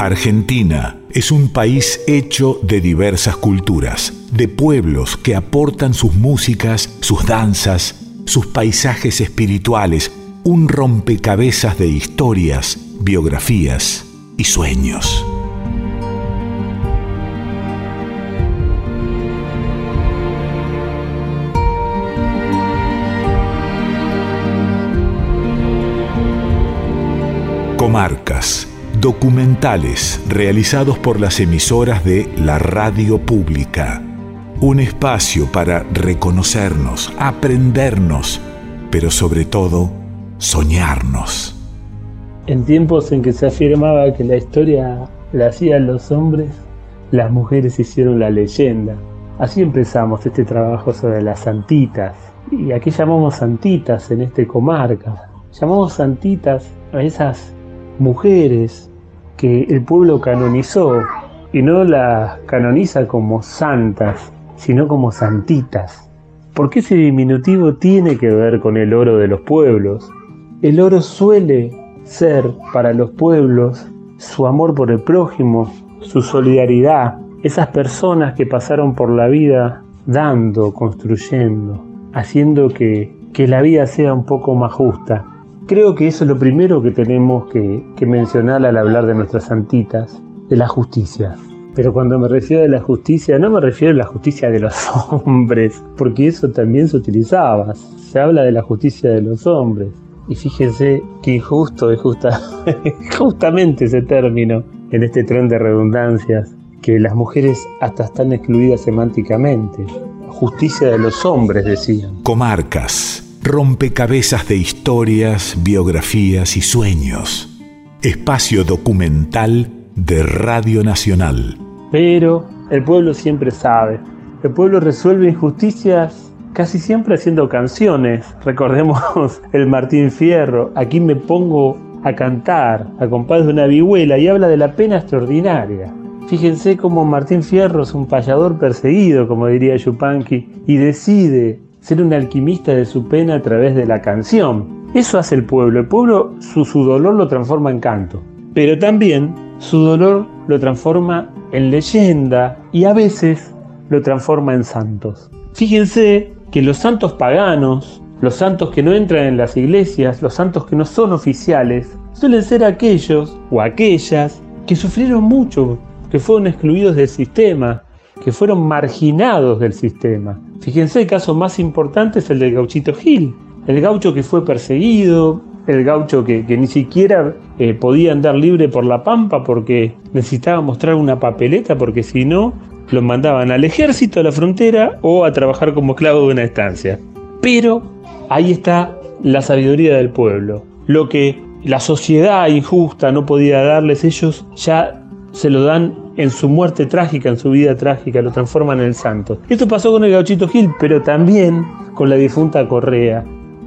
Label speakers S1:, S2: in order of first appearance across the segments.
S1: Argentina es un país hecho de diversas culturas, de pueblos que aportan sus músicas, sus danzas, sus paisajes espirituales, un rompecabezas de historias, biografías y sueños. Comarcas documentales realizados por las emisoras de la radio pública. Un espacio para reconocernos, aprendernos, pero sobre todo soñarnos.
S2: En tiempos en que se afirmaba que la historia la hacían los hombres, las mujeres hicieron la leyenda. Así empezamos este trabajo sobre las santitas. ¿Y aquí llamamos santitas en este comarca? Llamamos santitas a esas mujeres que el pueblo canonizó y no las canoniza como santas, sino como santitas. ¿Por qué ese diminutivo tiene que ver con el oro de los pueblos? El oro suele ser para los pueblos su amor por el prójimo, su solidaridad, esas personas que pasaron por la vida dando, construyendo, haciendo que, que la vida sea un poco más justa. Creo que eso es lo primero que tenemos que, mencionar al hablar de nuestras santitas, de la justicia. Pero cuando me refiero a la justicia, no me refiero a la justicia de los hombres, porque eso también se utilizaba. Se habla de la justicia de los hombres. Y fíjense qué injusto es justa, justamente ese término en este tren de redundancias, que las mujeres hasta están excluidas semánticamente. Justicia de los hombres, decían.
S1: Comarcas rompecabezas de historias, biografías y sueños. Espacio documental de Radio Nacional.
S2: Pero el pueblo siempre sabe. El pueblo resuelve injusticias casi siempre haciendo canciones. Recordemos el Martín Fierro. Aquí me pongo a cantar a compás de una vihuela y habla de la pena extraordinaria. Fíjense cómo Martín Fierro es un payador perseguido, como diría Yupanqui, y decide ser un alquimista de su pena a través de la canción. Eso hace el pueblo. El pueblo su, su dolor lo transforma en canto. Pero también su dolor lo transforma en leyenda y a veces lo transforma en santos. Fíjense que los santos paganos, los santos que no entran en las iglesias, los santos que no son oficiales, suelen ser aquellos o aquellas que sufrieron mucho, que fueron excluidos del sistema, que fueron marginados del sistema. Fíjense, el caso más importante es el del gauchito Gil, el gaucho que fue perseguido, el gaucho que, ni siquiera eh, podía andar libre por la pampa porque necesitaba mostrar una papeleta porque si no lo mandaban al ejército, a la frontera o a trabajar como esclavo de una estancia. Pero ahí está la sabiduría del pueblo. Lo que la sociedad injusta no podía darles, ellos ya se lo dan en su muerte trágica, en su vida trágica, lo transforman en santo. Esto pasó con el gauchito Gil, pero también con la difunta Correa.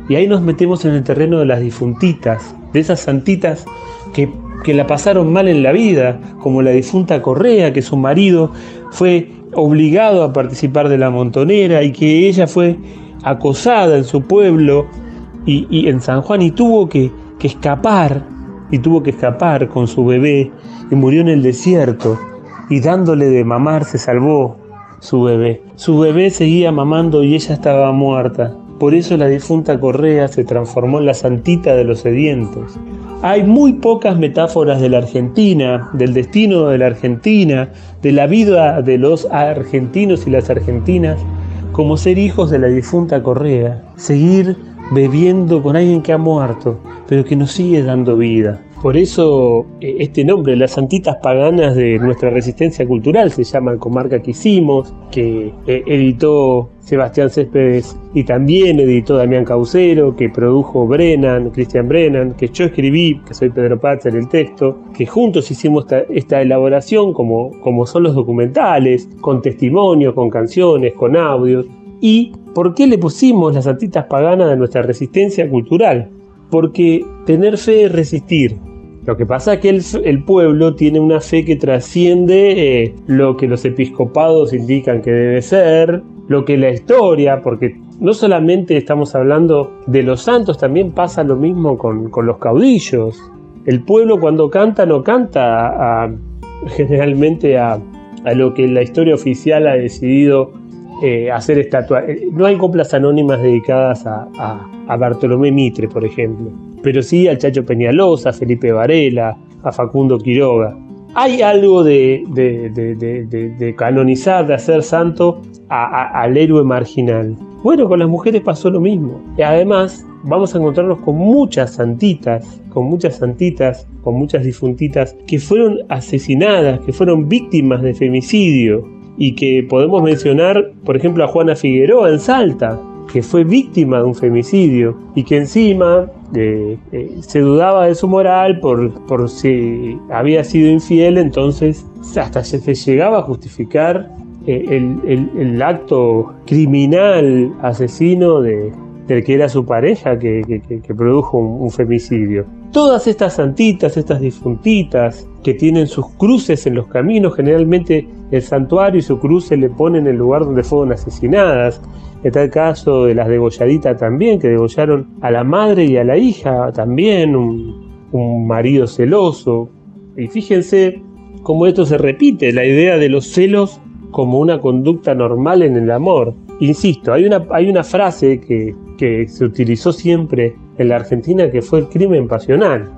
S2: Y ahí nos metemos en el terreno de las difuntitas, de esas santitas que, que la pasaron mal en la vida, como la difunta Correa, que su marido fue obligado a participar de la montonera y que ella fue acosada en su pueblo y, en San Juan y tuvo que escapar, y tuvo que escapar con su bebé y murió en el desierto y dándole de mamar se salvó su bebé. Su bebé seguía mamando y ella estaba muerta. Por eso la difunta Correa se transformó en la santita de los sedientos. Hay muy pocas metáforas de la Argentina, del destino de la Argentina, de la vida de los argentinos y las argentinas, como ser hijos de la difunta Correa, seguir bebiendo con alguien que ha muerto, pero que nos sigue dando vida. Por eso eh, este nombre, las santitas paganas de nuestra resistencia cultural, se llama Comarca que hicimos, que eh, editó Sebastián Céspedes y también editó Damián Caucero, que produjo Brennan, Cristian Brennan, que yo escribí, que soy Pedro Patzer, el texto, que juntos hicimos esta, elaboración como, como son los documentales, con testimonios, con canciones, con audios. ¿Y por qué le pusimos las santitas paganas de nuestra resistencia cultural? Porque tener fe es resistir, lo que pasa es que el, pueblo tiene una fe que trasciende eh, lo que los episcopados indican que debe ser, lo que la historia, porque no solamente estamos hablando de los santos, también pasa lo mismo con, los caudillos. El pueblo cuando canta no canta generalmente a, lo que la historia oficial ha decidido eh, hacer estatua. Eh, no hay coplas anónimas dedicadas a, a, Bartolomé Mitre, por ejemplo, pero sí al Chacho Peñalosa, a Felipe Varela, a Facundo Quiroga. Hay algo de, de, canonizar, de hacer santo al héroe marginal. Bueno, con las mujeres pasó lo mismo. Y además vamos a encontrarnos con muchas santitas, con muchas santitas, con muchas difuntitas que fueron asesinadas, que fueron víctimas de femicidio y que podemos mencionar, por ejemplo, a Juana Figueroa en Salta, que fue víctima de un femicidio y que encima eh, eh, se dudaba de su moral por, si había sido infiel, entonces hasta se llegaba a justificar eh, el, acto criminal asesino de, del que era su pareja que, produjo un, femicidio. Todas estas santitas, estas difuntitas que tienen sus cruces en los caminos, generalmente el santuario y su cruz se le ponen en el lugar donde fueron asesinadas. Está el caso de las degolladitas también, que degollaron a la madre y a la hija también, un, un marido celoso. Y fíjense cómo esto se repite, la idea de los celos como una conducta normal en el amor. Insisto, hay una, frase que, que se utilizó siempre en la Argentina que fue el crimen pasional,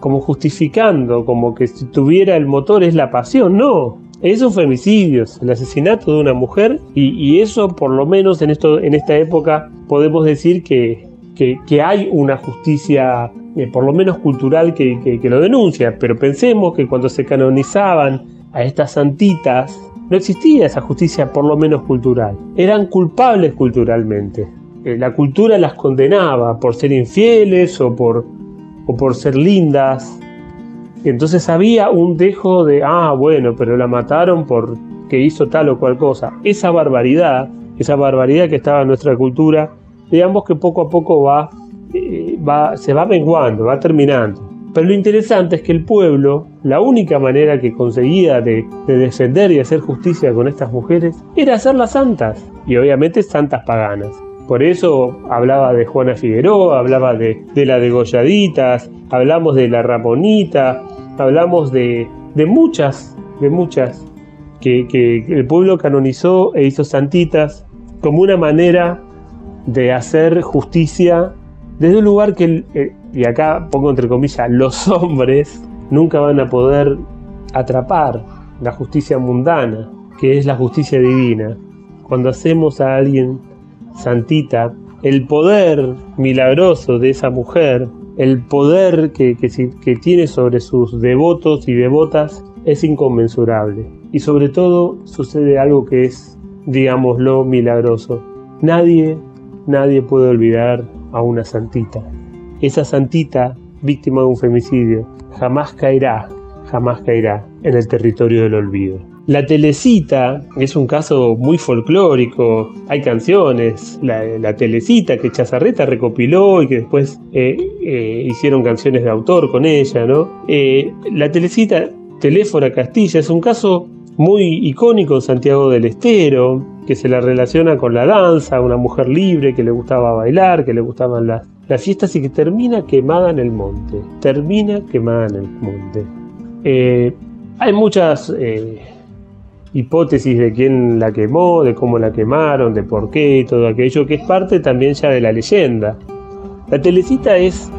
S2: como justificando, como que si tuviera el motor es la pasión. No, es un femicidio, el asesinato de una mujer y, eso por lo menos en, esta época podemos decir que, hay una justicia eh, por lo menos cultural que, lo denuncia, pero pensemos que cuando se canonizaban a estas santitas, no existía esa justicia por lo menos cultural. Eran culpables culturalmente. Eh, la cultura las condenaba por ser infieles o por ser lindas. Entonces había un dejo de, ah, bueno, pero la mataron porque hizo tal o cual cosa. Esa barbaridad, esa barbaridad que estaba en nuestra cultura, digamos que poco a poco va, eh, va se va menguando, va terminando. Pero lo interesante es que el pueblo, la única manera que conseguía de, defender y hacer justicia con estas mujeres era hacerlas santas, y obviamente santas paganas. Por eso hablaba de Juana Figueroa, hablaba de, la degolladitas, hablamos de la Ramonita, hablamos de, muchas, de muchas, que, que, el pueblo canonizó e hizo santitas como una manera de hacer justicia desde un lugar que, y acá pongo entre comillas, los hombres nunca van a poder atrapar la justicia mundana, que es la justicia divina. Cuando hacemos a alguien santita, el poder milagroso de esa mujer, el poder que, que, tiene sobre sus devotos y devotas es inconmensurable. Y sobre todo sucede algo que es, digámoslo, milagroso. Nadie, nadie puede olvidar a una santita. Esa santita, víctima de un femicidio, jamás caerá, jamás caerá en el territorio del olvido. La telecita es un caso muy folclórico, hay canciones, la, telecita que Chazarreta recopiló y que después eh, eh, hicieron canciones de autor con ella, ¿no? Eh, la telecita Teléfora Castilla es un caso muy icónico en Santiago del Estero, que se la relaciona con la danza, una mujer libre que le gustaba bailar, que le gustaban las, las fiestas y que termina quemada en el monte. Termina quemada en el monte. Hay muchas hipótesis de quién la quemó, de cómo la quemaron, de por qué y todo aquello, que es parte también ya de la leyenda. La telecita es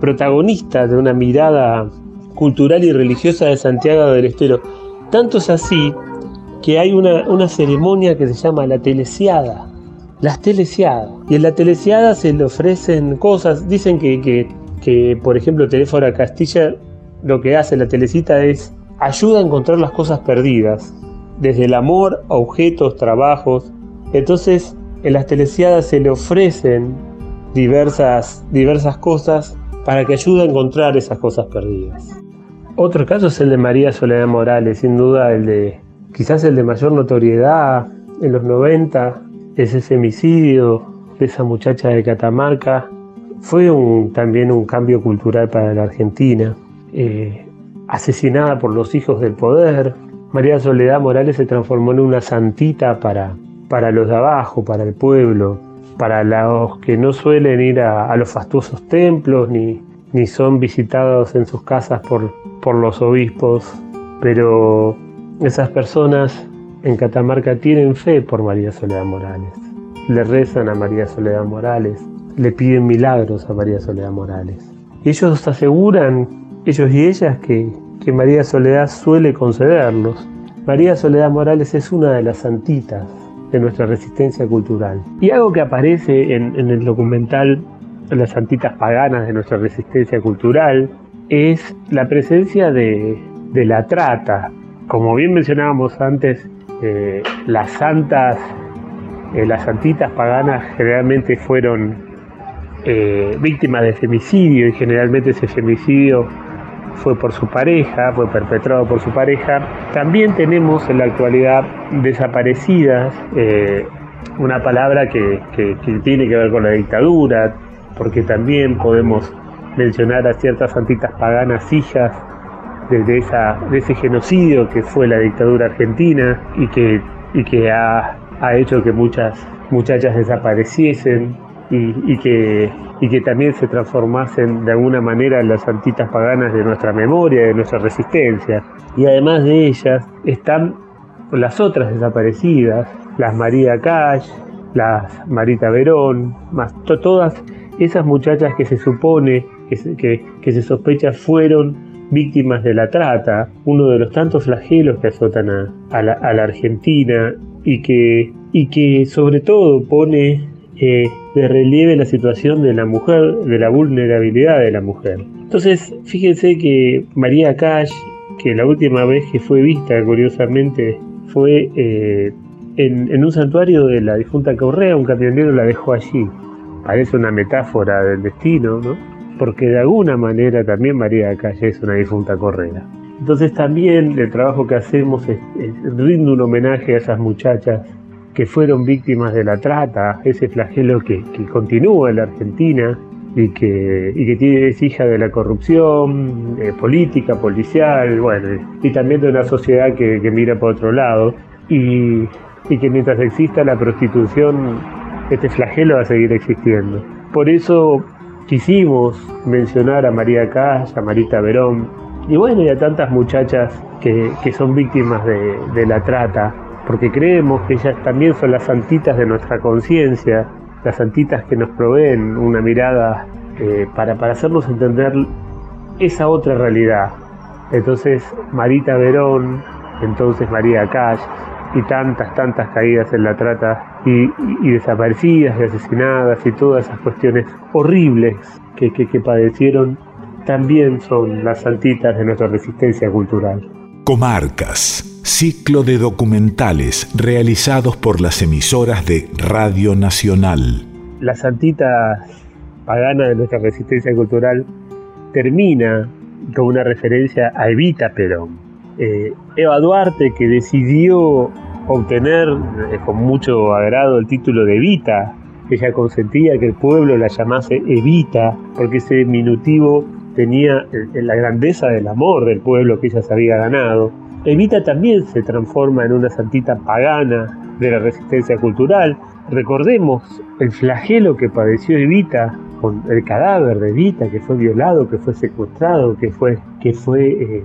S2: protagonista de una mirada cultural y religiosa de Santiago del Estero. Tanto es así que hay una, ceremonia que se llama la telesiada. Las telesiadas. Y en la telesiada se le ofrecen cosas. Dicen que, que, por ejemplo, Teléfono Castilla lo que hace la telecita es ayuda a encontrar las cosas perdidas. Desde el amor a objetos, trabajos. Entonces, en las telesiadas se le ofrecen diversas, diversas cosas para que ayude a encontrar esas cosas perdidas. Otro caso es el de María Soledad Morales, sin duda el de quizás el de mayor notoriedad en los 90, ese femicidio de esa muchacha de Catamarca, fue también un cambio cultural para la Argentina. Eh, asesinada por los hijos del poder, María Soledad Morales se transformó en una santita para, para los de abajo, para el pueblo. para los que no suelen ir a, los fastuosos templos ni, ni, son visitados en sus casas por, por los obispos, pero esas personas en Catamarca tienen fe por María Soledad Morales, le rezan a María Soledad Morales, le piden milagros a María Soledad Morales. Ellos aseguran, ellos y ellas, que, que María Soledad suele concederlos. María Soledad Morales es una de las santitas de nuestra resistencia cultural. Y algo que aparece en, el documental Las santitas paganas de nuestra resistencia cultural es la presencia de, la trata. Como bien mencionábamos antes, eh, las santas, eh, las santitas paganas generalmente fueron eh, víctimas de femicidio y generalmente ese femicidio fue por su pareja, fue perpetrado por su pareja. También tenemos en la actualidad desaparecidas, eh, una palabra que, tiene que ver con la dictadura, porque también podemos mencionar a ciertas santitas paganas hijas de, esa, de ese genocidio que fue la dictadura argentina y que, que ha hecho que muchas muchachas desapareciesen y, que, y que también se transformasen de alguna manera en las santitas paganas de nuestra memoria, de nuestra resistencia. Y además de ellas están las otras desaparecidas, las María Cash, las Marita Verón, más todas esas muchachas que se supone, que, que, se sospecha fueron víctimas de la trata, uno de los tantos flagelos que azotan a, la, a la, Argentina y que, y que sobre todo pone eh, de relieve la situación de la mujer, de la vulnerabilidad de la mujer. Entonces, fíjense que María Cash, que la última vez que fue vista, curiosamente, fue eh, en, un santuario de la difunta Correa, un camionero la dejó allí. Parece una metáfora del destino, ¿no? Porque de alguna manera también María Cash es una difunta Correa. Entonces también el trabajo que hacemos es, rinde un homenaje a esas muchachas que fueron víctimas de la trata, ese flagelo que, continúa en la Argentina y que, y que es hija de la corrupción eh, política, policial, bueno, y también de una sociedad que, mira por otro lado, y, que mientras exista la prostitución, este flagelo va a seguir existiendo. Por eso quisimos mencionar a María Cash, a Marita Verón, y bueno, y a tantas muchachas que, son víctimas de, de la trata, porque creemos que ellas también son las santitas de nuestra conciencia, las santitas que nos proveen una mirada eh, para, para hacernos entender esa otra realidad. Entonces Marita Verón, entonces María Cash y tantas, tantas caídas en la trata y, desaparecidas y asesinadas y todas esas cuestiones horribles que, que padecieron, también son las santitas de nuestra resistencia cultural.
S1: Comarcas ciclo de documentales realizados por las emisoras de Radio Nacional.
S2: La santita pagana de nuestra resistencia cultural termina con una referencia a Evita Perón. Eh, Eva Duarte, que decidió obtener eh, con mucho agrado el título de Evita, ella consentía que el pueblo la llamase Evita, porque ese diminutivo tenía eh, la grandeza del amor del pueblo que ella se había ganado. Evita también se transforma en una santita pagana de la resistencia cultural. Recordemos el flagelo que padeció Evita con el cadáver de Evita que fue violado, que fue secuestrado, que fue, eh, eh,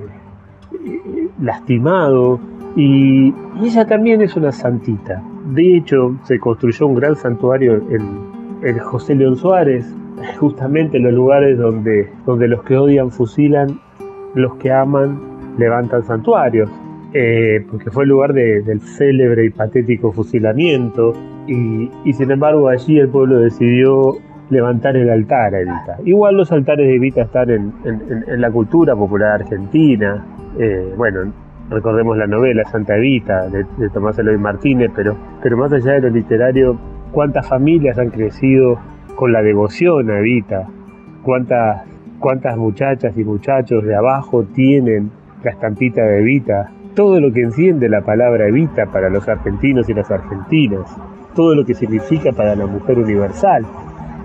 S2: lastimado. Y, ella también es una santita. De hecho, se construyó un gran santuario en, José León Suárez, justamente en los lugares donde, donde los que odian fusilan, los que aman levantan santuarios, eh, porque fue el lugar del célebre y patético fusilamiento, y, sin embargo allí el pueblo decidió levantar el altar a Evita. Igual los altares de Evita están en, la cultura popular argentina, eh, bueno, recordemos la novela Santa Evita de, Tomás Eloy Martínez, pero, pero más allá de lo literario, cuántas familias han crecido con la devoción a Evita, cuántas, cuántas muchachas y muchachos de abajo tienen la estampita de Evita, todo lo que enciende la palabra Evita para los argentinos y las argentinas, todo lo que significa para la mujer universal.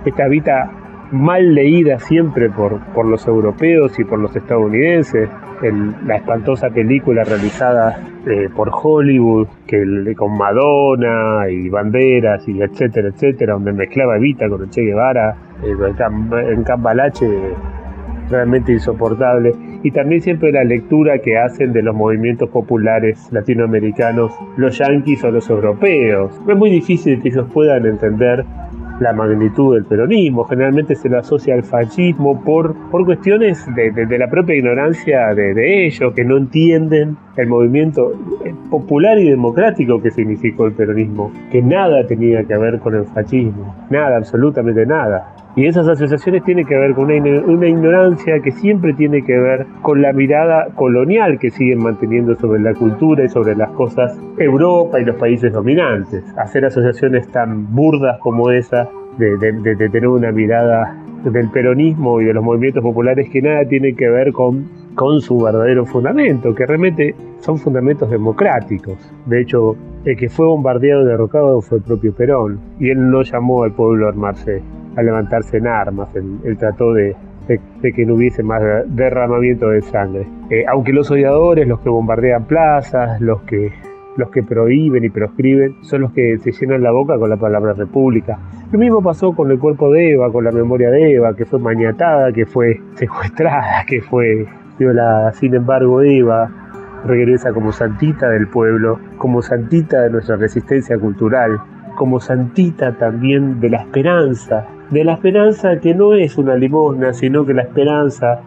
S2: Esta Evita mal leída siempre por, por los europeos y por los estadounidenses, la espantosa película realizada eh, por Hollywood, que con Madonna y banderas y etcétera, etcétera, donde mezclaba Evita con el Che Guevara, eh, en Cambalache realmente insoportable. Y también siempre la lectura que hacen de los movimientos populares latinoamericanos, los yanquis o los europeos. Es muy difícil que ellos puedan entender la magnitud del peronismo. Generalmente se lo asocia al fascismo por, por cuestiones de, la propia ignorancia de, ellos, que no entienden el movimiento popular y democrático que significó el peronismo, que nada tenía que ver con el fascismo, nada, absolutamente nada. Y esas asociaciones tienen que ver con una, ignorancia que siempre tiene que ver con la mirada colonial que siguen manteniendo sobre la cultura y sobre las cosas Europa y los países dominantes. Hacer asociaciones tan burdas como esa de, tener una mirada del peronismo y de los movimientos populares que nada tiene que ver con, con su verdadero fundamento, que realmente son fundamentos democráticos. De hecho, el que fue bombardeado y derrocado fue el propio Perón, y él no llamó al pueblo a armarse a levantarse en armas. Él, trató de, que no hubiese más derramamiento de sangre. Eh, aunque los odiadores, los que bombardean plazas, los que, los que prohíben y proscriben, son los que se llenan la boca con la palabra república. Lo mismo pasó con el cuerpo de Eva, con la memoria de Eva, que fue maniatada, que fue secuestrada, que fue Sin embargo, Eva regresa como santita del pueblo, como santita de nuestra resistencia cultural, como santita también de la esperanza, de la esperanza que no es una limosna, sino que la esperanza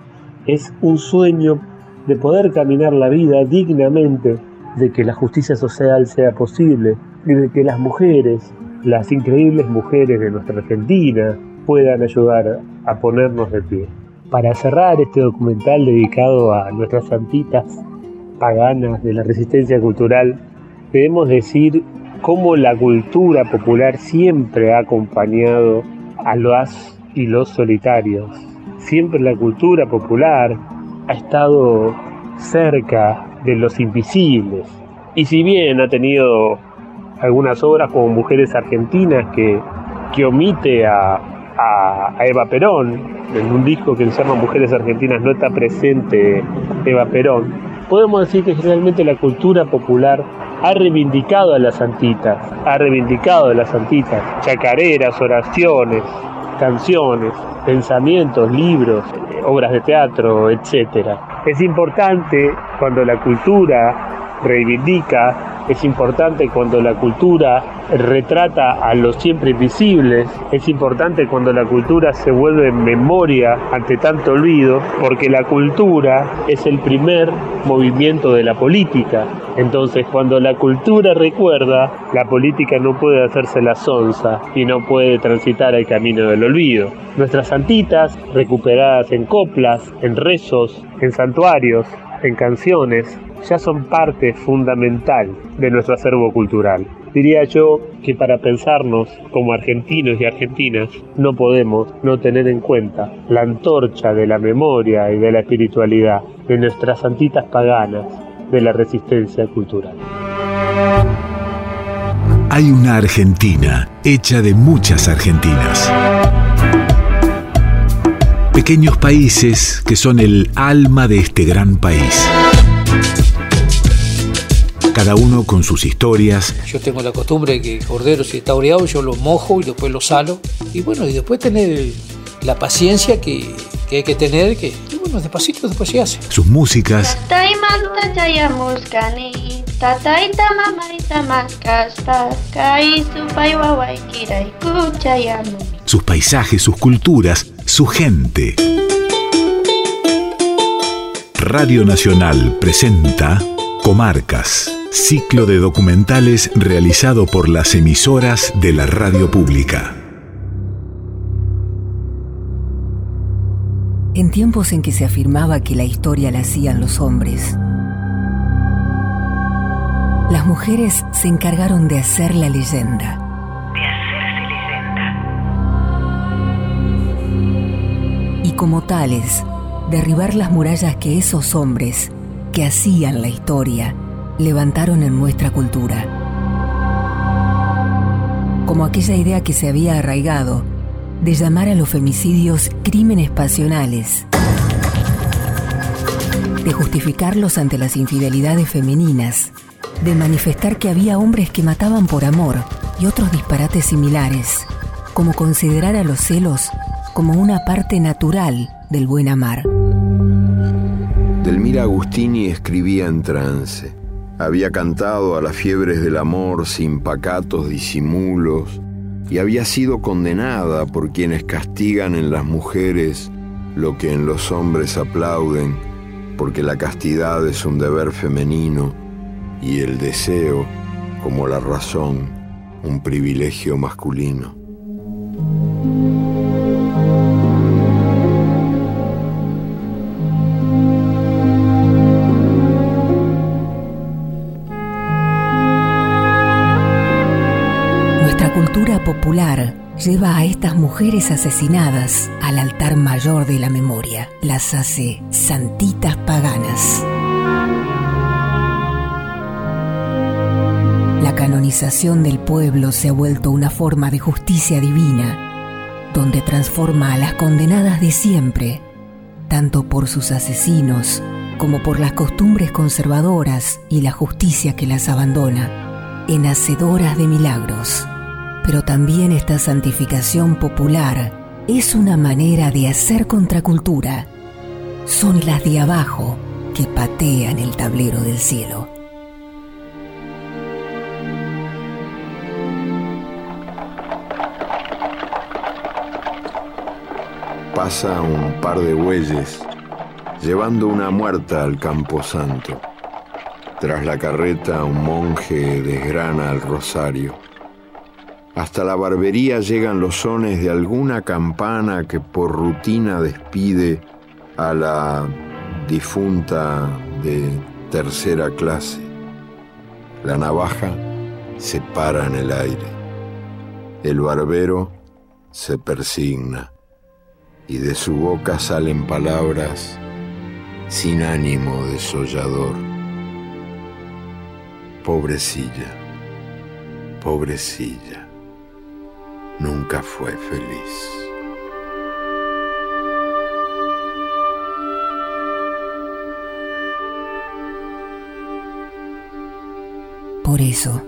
S2: es un sueño de poder caminar la vida dignamente, de que la justicia social sea posible y de que las mujeres, las increíbles mujeres de nuestra Argentina, puedan ayudar a ponernos de pie. Para cerrar este documental dedicado a nuestras santitas paganas de la resistencia cultural, debemos decir cómo la cultura popular siempre ha acompañado a los y los solitarios. Siempre la cultura popular ha estado cerca de los invisibles. Y si bien ha tenido algunas obras como Mujeres Argentinas que, que omite a, a, Eva Perón, en un disco que se llama Mujeres Argentinas no está presente Eva Perón, podemos decir que generalmente la cultura popular ha reivindicado a las santitas, ha reivindicado a las santitas, chacareras, oraciones, canciones, pensamientos, libros, obras de teatro, etc. Es importante cuando la cultura reivindica es importante cuando la cultura retrata a los siempre invisibles, es importante cuando la cultura se vuelve memoria ante tanto olvido, porque la cultura es el primer movimiento de la política. Entonces, cuando la cultura recuerda, la política no puede hacerse la sonza y no puede transitar el camino del olvido. Nuestras santitas, recuperadas en coplas, en rezos, en santuarios, en canciones, ya son parte fundamental de nuestro acervo cultural. Diría yo que para pensarnos como argentinos y argentinas no podemos no tener en cuenta la antorcha de la memoria y de la espiritualidad de nuestras santitas paganas de la resistencia cultural.
S1: Hay una Argentina hecha de muchas Argentinas. Pequeños países que son el alma de este gran país cada uno con sus historias.
S3: Yo tengo la costumbre de que cordero si está oreado yo lo mojo y después lo salo. Y bueno, y después tener la paciencia que, hay que tener, que bueno, despacito después se hace.
S1: Sus músicas. Sus paisajes, sus culturas, su gente. Radio Nacional presenta Comarcas. Ciclo de documentales realizado por las emisoras de la radio pública.
S4: En tiempos en que se afirmaba que la historia la hacían los hombres, las mujeres se encargaron de hacer la leyenda. De hacerse leyenda. Y como tales, derribar las murallas que esos hombres, que hacían la historia, levantaron en nuestra cultura. Como aquella idea que se había arraigado de llamar a los femicidios crímenes pasionales. de justificarlos ante las infidelidades femeninas, de manifestar que había hombres que mataban por amor y otros disparates similares, como considerar a los celos como una parte natural del buen amar.
S5: Delmira Agustini escribía en trance. Había cantado a las fiebres del amor sin pacatos disimulos y había sido condenada por quienes castigan en las mujeres lo que en los hombres aplauden, porque la castidad es un deber femenino y el deseo, como la razón, un privilegio masculino.
S4: Lleva a estas mujeres asesinadas al altar mayor de la memoria. Las hace santitas paganas. La canonización del pueblo se ha vuelto una forma de justicia divina, donde transforma a las condenadas de siempre, tanto por sus asesinos como por las costumbres conservadoras y la justicia que las abandona, en hacedoras de milagros. Pero también esta santificación popular es una manera de hacer contracultura. Son las de abajo que patean el tablero del cielo.
S5: Pasa un par de bueyes llevando una muerta al campo santo. Tras la carreta un monje desgrana el rosario. Hasta la barbería llegan los sones de alguna campana que por rutina despide a la difunta de tercera clase. La navaja se para en el aire. El barbero se persigna y de su boca salen palabras sin ánimo desollador. Pobrecilla, pobrecilla nunca fue feliz.
S4: Por eso,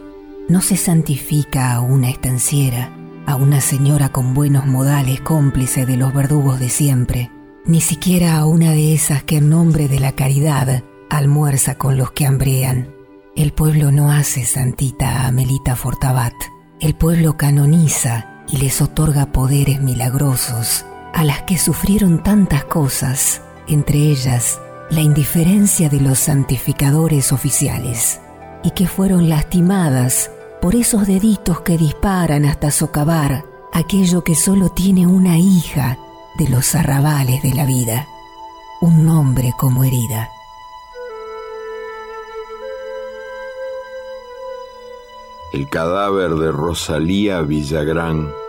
S4: no se santifica a una estanciera, a una señora con buenos modales cómplice de los verdugos de siempre, ni siquiera a una de esas que en nombre de la caridad almuerza con los que hambrean. El pueblo no hace santita a Melita Fortabat. El pueblo canoniza y les otorga poderes milagrosos a las que sufrieron tantas cosas, entre ellas la indiferencia de los santificadores oficiales, y que fueron lastimadas por esos deditos que disparan hasta socavar aquello que solo tiene una hija de los arrabales de la vida, un nombre como herida.
S5: El cadáver de Rosalía Villagrán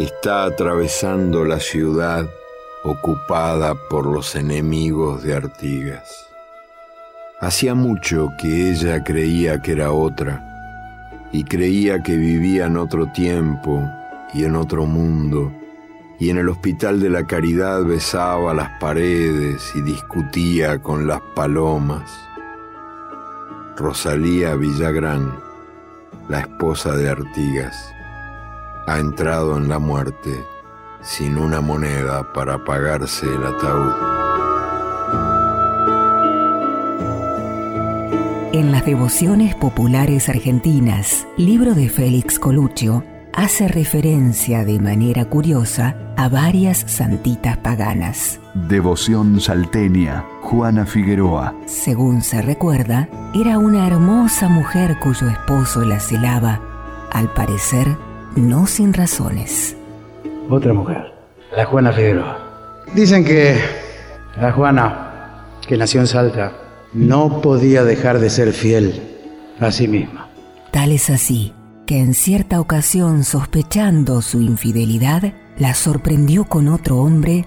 S5: está atravesando la ciudad ocupada por los enemigos de Artigas. Hacía mucho que ella creía que era otra y creía que vivía en otro tiempo y en otro mundo y en el hospital de la caridad besaba las paredes y discutía con las palomas. Rosalía Villagrán la esposa de Artigas, ha entrado en la muerte sin una moneda para pagarse el ataúd.
S4: En las devociones populares argentinas, libro de Félix Coluccio hace referencia de manera curiosa a varias santitas paganas.
S1: Devoción salteña, Juana Figueroa.
S4: Según se recuerda, era una hermosa mujer cuyo esposo la celaba, al parecer no sin razones.
S6: Otra mujer, la Juana Figueroa. Dicen que la Juana, que nació en Salta, no podía dejar de ser fiel a sí misma.
S4: Tal es así que en cierta ocasión, sospechando su infidelidad, la sorprendió con otro hombre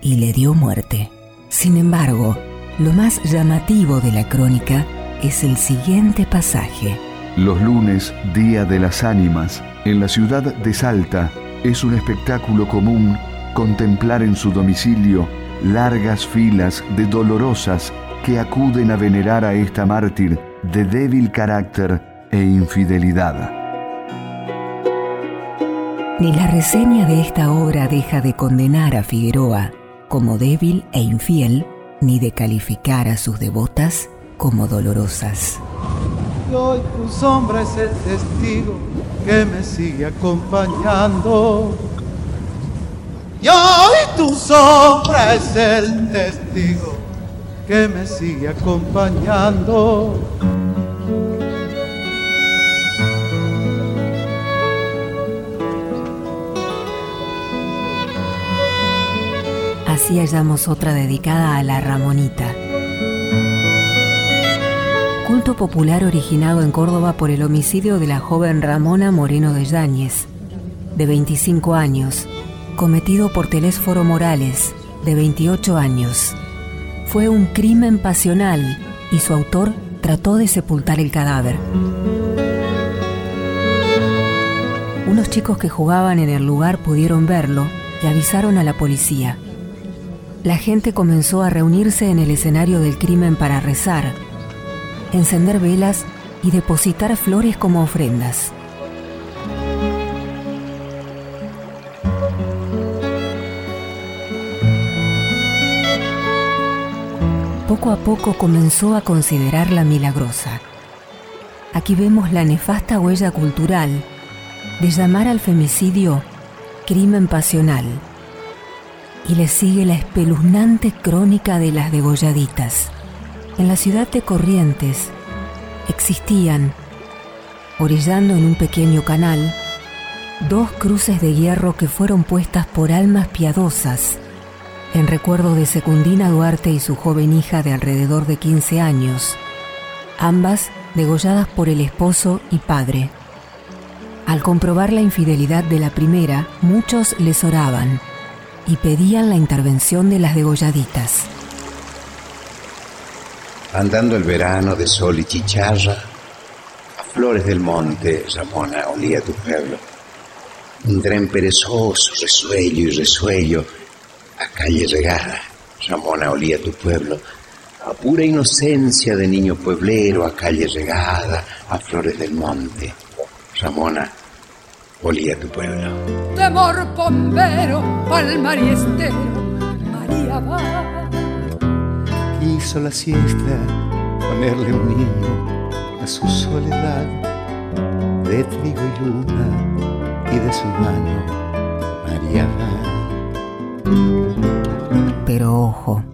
S4: y le dio muerte. Sin embargo, lo más llamativo de la crónica es el siguiente pasaje.
S1: Los lunes, Día de las Ánimas, en la ciudad de Salta, es un espectáculo común contemplar en su domicilio largas filas de dolorosas que acuden a venerar a esta mártir de débil carácter e infidelidad.
S4: Ni la reseña de esta obra deja de condenar a Figueroa como débil e infiel, ni de calificar a sus devotas como dolorosas.
S7: Y hoy tu sombra es el testigo que me sigue acompañando. Y hoy tu sombra es el testigo que me sigue acompañando.
S4: Así hallamos otra dedicada a la Ramonita. Culto popular originado en Córdoba por el homicidio de la joven Ramona Moreno de Yáñez, de 25 años, cometido por Telésforo Morales, de 28 años. Fue un crimen pasional y su autor trató de sepultar el cadáver. Unos chicos que jugaban en el lugar pudieron verlo y avisaron a la policía. La gente comenzó a reunirse en el escenario del crimen para rezar, encender velas y depositar flores como ofrendas. poco a poco comenzó a considerarla milagrosa. Aquí vemos la nefasta huella cultural de llamar al femicidio crimen pasional. Y le sigue la espeluznante crónica de las degolladitas. En la ciudad de Corrientes existían, orillando en un pequeño canal, dos cruces de hierro que fueron puestas por almas piadosas en recuerdo de Secundina Duarte y su joven hija de alrededor de 15 años, ambas degolladas por el esposo y padre. Al comprobar la infidelidad de la primera, muchos les oraban y pedían la intervención de las degolladitas.
S8: Andando el verano de sol y chicharra, a flores del monte, Ramona, olía tu pueblo. Un tren perezoso, resuello y resuello, a calle regada, Ramona olía tu pueblo, a pura inocencia de niño pueblero, a calle regada, a flores del monte. Ramona olía tu pueblo.
S9: Temor bombero, palmar y estero, María va.
S10: Quiso la siesta ponerle un niño a su soledad de trigo y luna y de su mano María va.
S4: Pero ojo,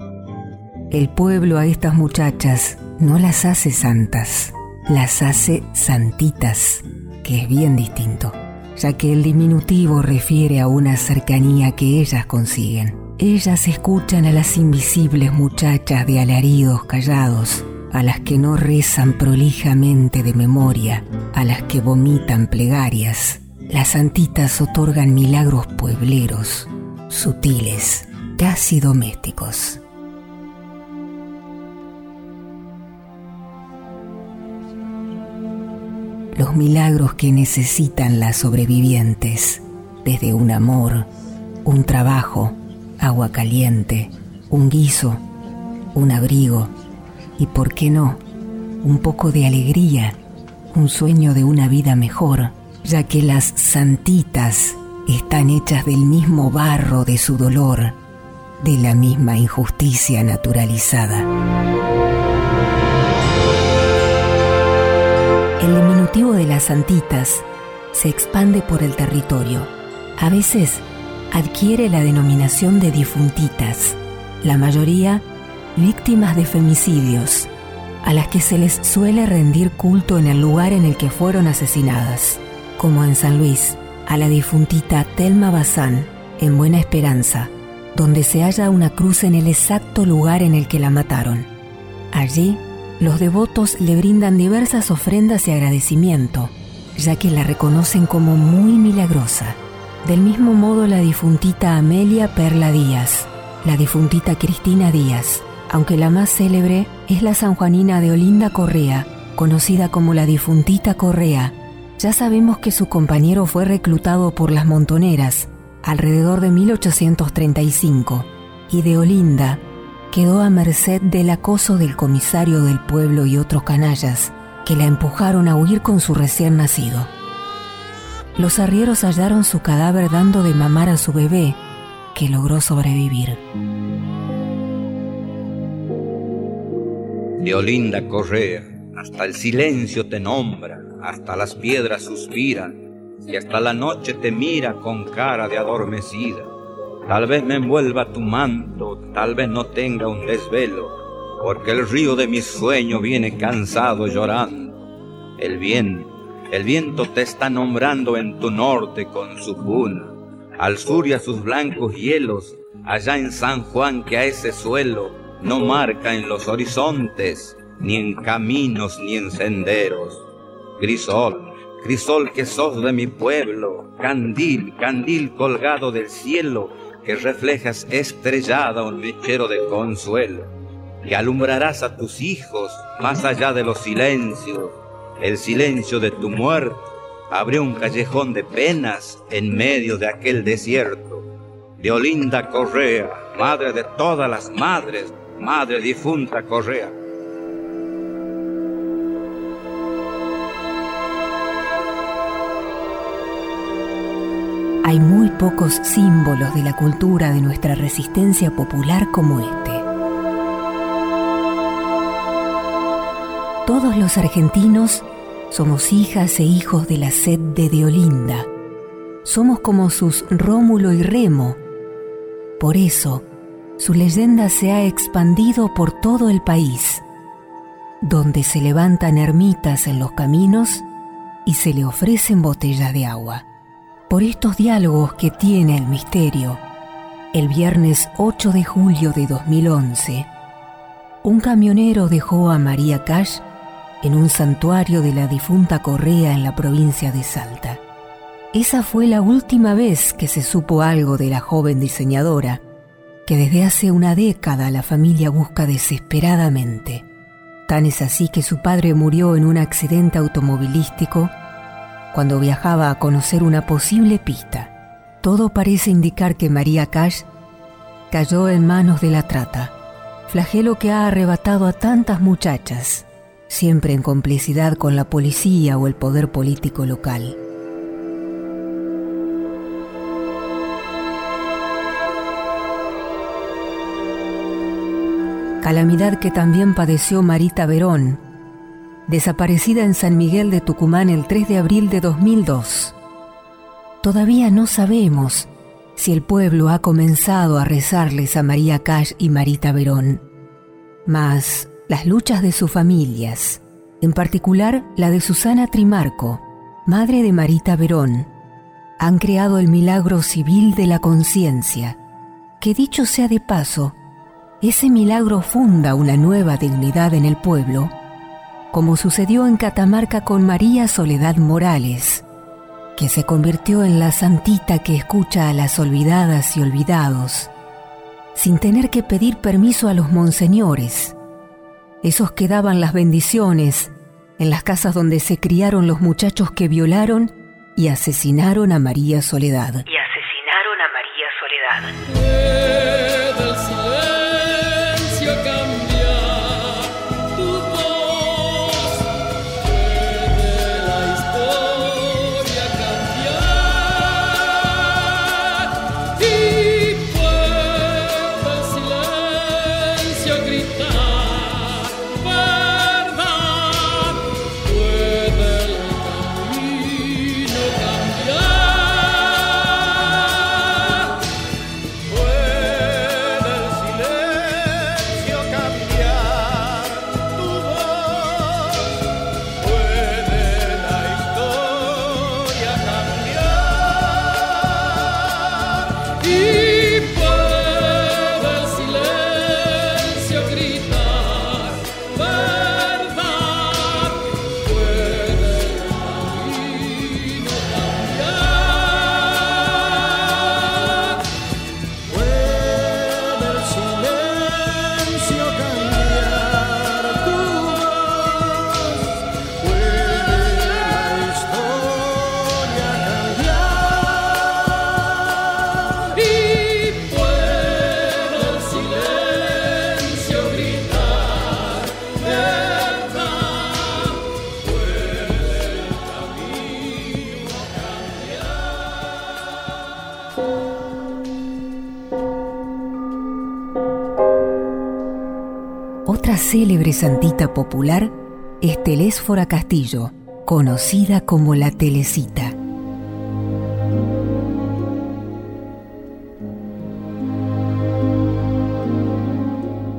S4: el pueblo a estas muchachas no las hace santas, las hace santitas, que es bien distinto, ya que el diminutivo refiere a una cercanía que ellas consiguen. Ellas escuchan a las invisibles muchachas de alaridos callados, a las que no rezan prolijamente de memoria, a las que vomitan plegarias. Las santitas otorgan milagros puebleros, sutiles, casi domésticos. Los milagros que necesitan las sobrevivientes, desde un amor, un trabajo, agua caliente, un guiso, un abrigo y, por qué no, un poco de alegría, un sueño de una vida mejor, ya que las santitas están hechas del mismo barro de su dolor, de la misma injusticia naturalizada. El diminutivo de las santitas se expande por el territorio. A veces adquiere la denominación de difuntitas, la mayoría víctimas de femicidios, a las que se les suele rendir culto en el lugar en el que fueron asesinadas, como en San Luis, a la difuntita Telma Bazán, en Buena Esperanza, donde se halla una cruz en el exacto lugar en el que la mataron. Allí, los devotos le brindan diversas ofrendas y agradecimiento, ya que la reconocen como muy milagrosa. Del mismo modo la difuntita Amelia Perla Díaz, la difuntita Cristina Díaz, aunque la más célebre es la sanjuanina de Olinda Correa, conocida como la difuntita Correa, ya sabemos que su compañero fue reclutado por las montoneras alrededor de 1835 y de Olinda quedó a merced del acoso del comisario del pueblo y otros canallas que la empujaron a huir con su recién nacido. Los arrieros hallaron su cadáver dando de mamar a su bebé, que logró sobrevivir.
S11: Deolinda Correa, hasta el silencio te nombra, hasta las piedras suspiran, y hasta la noche te mira con cara de adormecida. Tal vez me envuelva tu manto, tal vez no tenga un desvelo, porque el río de mi sueño viene cansado llorando. El viento el viento te está nombrando en tu norte con su cuna, al sur y a sus blancos hielos, allá en San Juan que a ese suelo no marca en los horizontes, ni en caminos ni en senderos. Crisol, crisol que sos de mi pueblo, candil, candil colgado del cielo, que reflejas estrellada un mechero de consuelo, que alumbrarás a tus hijos más allá de los silencios el silencio de tu muerte abrió un callejón de penas en medio de aquel desierto. De Olinda Correa, madre de todas las madres, madre difunta Correa.
S4: Hay muy pocos símbolos de la cultura de nuestra resistencia popular como este. Todos los argentinos somos hijas e hijos de la sed de Deolinda. Somos como sus Rómulo y Remo. Por eso, su leyenda se ha expandido por todo el país, donde se levantan ermitas en los caminos y se le ofrecen botellas de agua. Por estos diálogos que tiene el misterio, el viernes 8 de julio de 2011, un camionero dejó a María Cash en un santuario de la difunta Correa en la provincia de Salta. Esa fue la última vez que se supo algo de la joven diseñadora, que desde hace una década la familia busca desesperadamente. Tan es así que su padre murió en un accidente automovilístico cuando viajaba a conocer una posible pista. Todo parece indicar que María Cash cayó en manos de la trata, flagelo que ha arrebatado a tantas muchachas siempre en complicidad con la policía o el poder político local. Calamidad que también padeció Marita Verón, desaparecida en San Miguel de Tucumán el 3 de abril de 2002. Todavía no sabemos si el pueblo ha comenzado a rezarles a María Cash y Marita Verón. Mas las luchas de sus familias, en particular la de Susana Trimarco, madre de Marita Verón, han creado el milagro civil de la conciencia, que dicho sea de paso, ese milagro funda una nueva dignidad en el pueblo, como sucedió en Catamarca con María Soledad Morales, que se convirtió en la santita que escucha a las olvidadas y olvidados, sin tener que pedir permiso a los monseñores, esos que daban las bendiciones en las casas donde se criaron los muchachos que violaron y asesinaron a María Soledad. Célebre santita popular es Telésfora Castillo, conocida como la Telecita.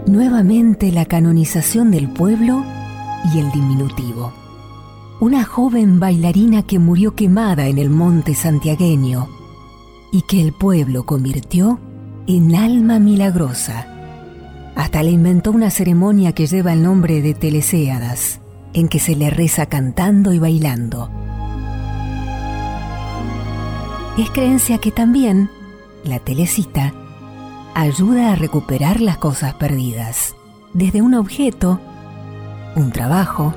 S4: Nuevamente la canonización del pueblo y el diminutivo. Una joven bailarina que murió quemada en el monte santiagueño y que el pueblo convirtió en alma milagrosa. Hasta le inventó una ceremonia que lleva el nombre de Teleséadas, en que se le reza cantando y bailando. Es creencia que también la telecita ayuda a recuperar las cosas perdidas, desde un objeto, un trabajo,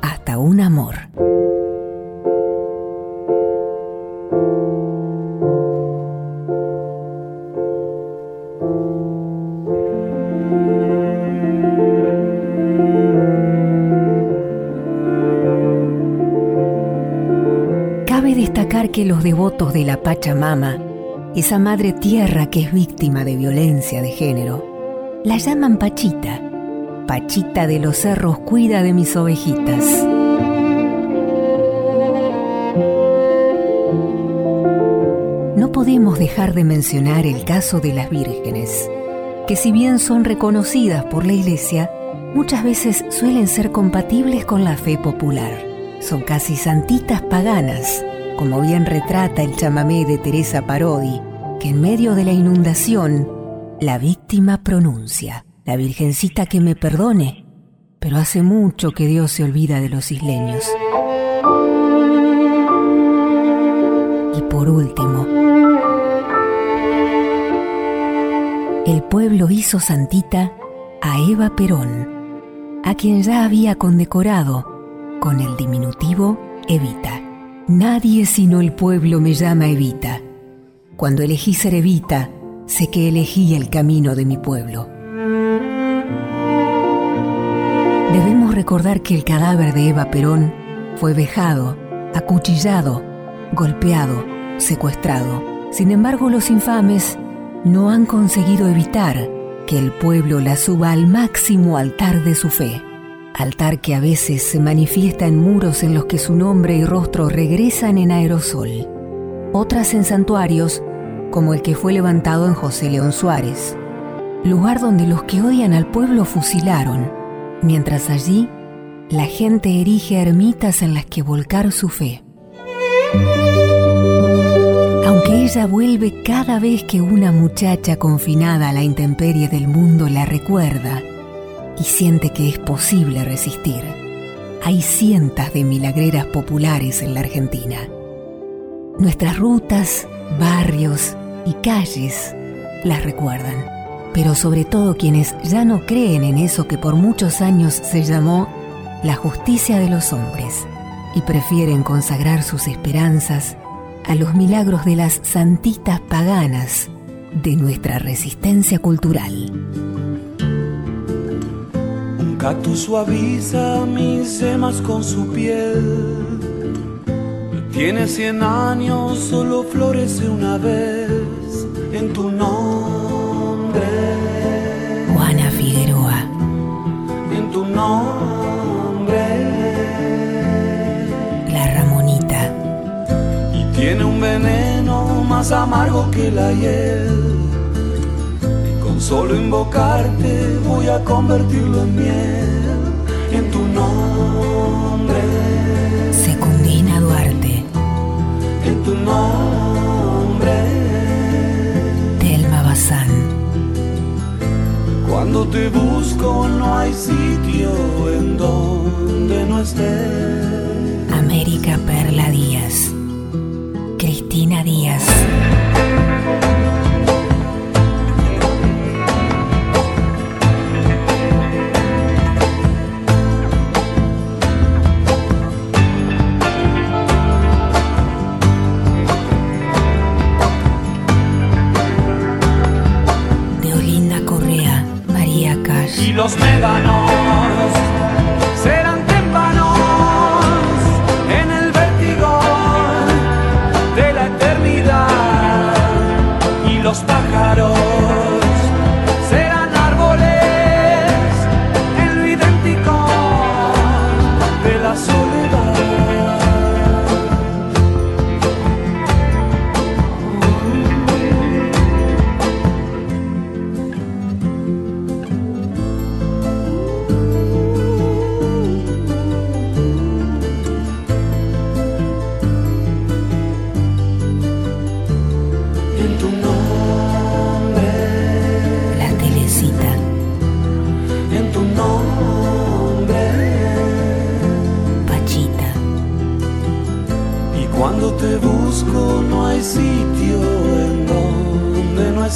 S4: hasta un amor. Que los devotos de la Pachamama, esa madre tierra que es víctima de violencia de género, la llaman Pachita. Pachita de los cerros cuida de mis ovejitas. No podemos dejar de mencionar el caso de las vírgenes, que si bien son reconocidas por la Iglesia, muchas veces suelen ser compatibles con la fe popular. Son casi santitas paganas, como bien retrata el chamamé de Teresa Parodi, que en medio de la inundación, la víctima pronuncia, la Virgencita que me perdone, pero hace mucho que Dios se olvida de los isleños. Y por último, el pueblo hizo santita a Eva Perón, a quien ya había condecorado con el diminutivo Evita. Nadie sino el pueblo me llama Evita. Cuando elegí ser Evita, sé que elegí el camino de mi pueblo. Debemos recordar que el cadáver de Eva Perón fue vejado, acuchillado, golpeado, secuestrado. Sin embargo, los infames no han conseguido evitar que el pueblo la suba al máximo altar de su fe, altar que a veces se manifiesta en muros en los que su nombre y rostro regresan en aerosol, otras en santuarios como el que fue levantado en José León Suárez, lugar donde los que odian al pueblo fusilaron, mientras allí la gente erige ermitas en las que volcar su fe. Aunque ella vuelve cada vez que una muchacha confinada a la intemperie del mundo la recuerda y siente que es posible resistir, hay cientos de milagreras populares en la Argentina. Nuestras rutas, barrios y calles las recuerdan, pero sobre todo quienes ya no creen en eso que por muchos años se llamó la justicia de los hombres y prefieren consagrar sus esperanzas a los milagros de las santitas paganas de nuestra resistencia cultural.
S12: Gato suaviza mis semas con su piel. Tiene cien años, solo florece una vez en tu nombre.
S4: Juana Figueroa.
S12: En tu nombre.
S4: La Ramonita.
S12: Y tiene un veneno más amargo que la hiel. Solo invocarte voy a convertirlo en miel. En tu nombre.
S4: Secundina Duarte.
S12: En tu nombre.
S4: Telma Bazán.
S12: Cuando te busco no hay sitio en donde no estés.
S4: América Perla Díaz. Cristina Díaz.
S12: Los médanos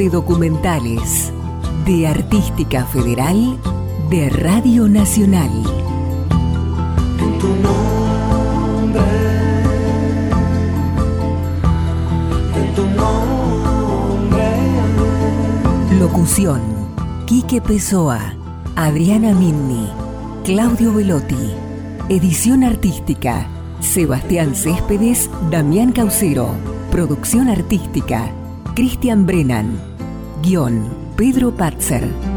S4: de documentales de Artística Federal de Radio Nacional.
S12: En tu nombre, en tu nombre.
S4: Locución: Quique Pessoa, Adriana Minni, Claudio Velotti. Edición artística: Sebastián Céspedes, Damián Caucero. Producción artística: Cristian Brennan. Guión, Pedro Patzer.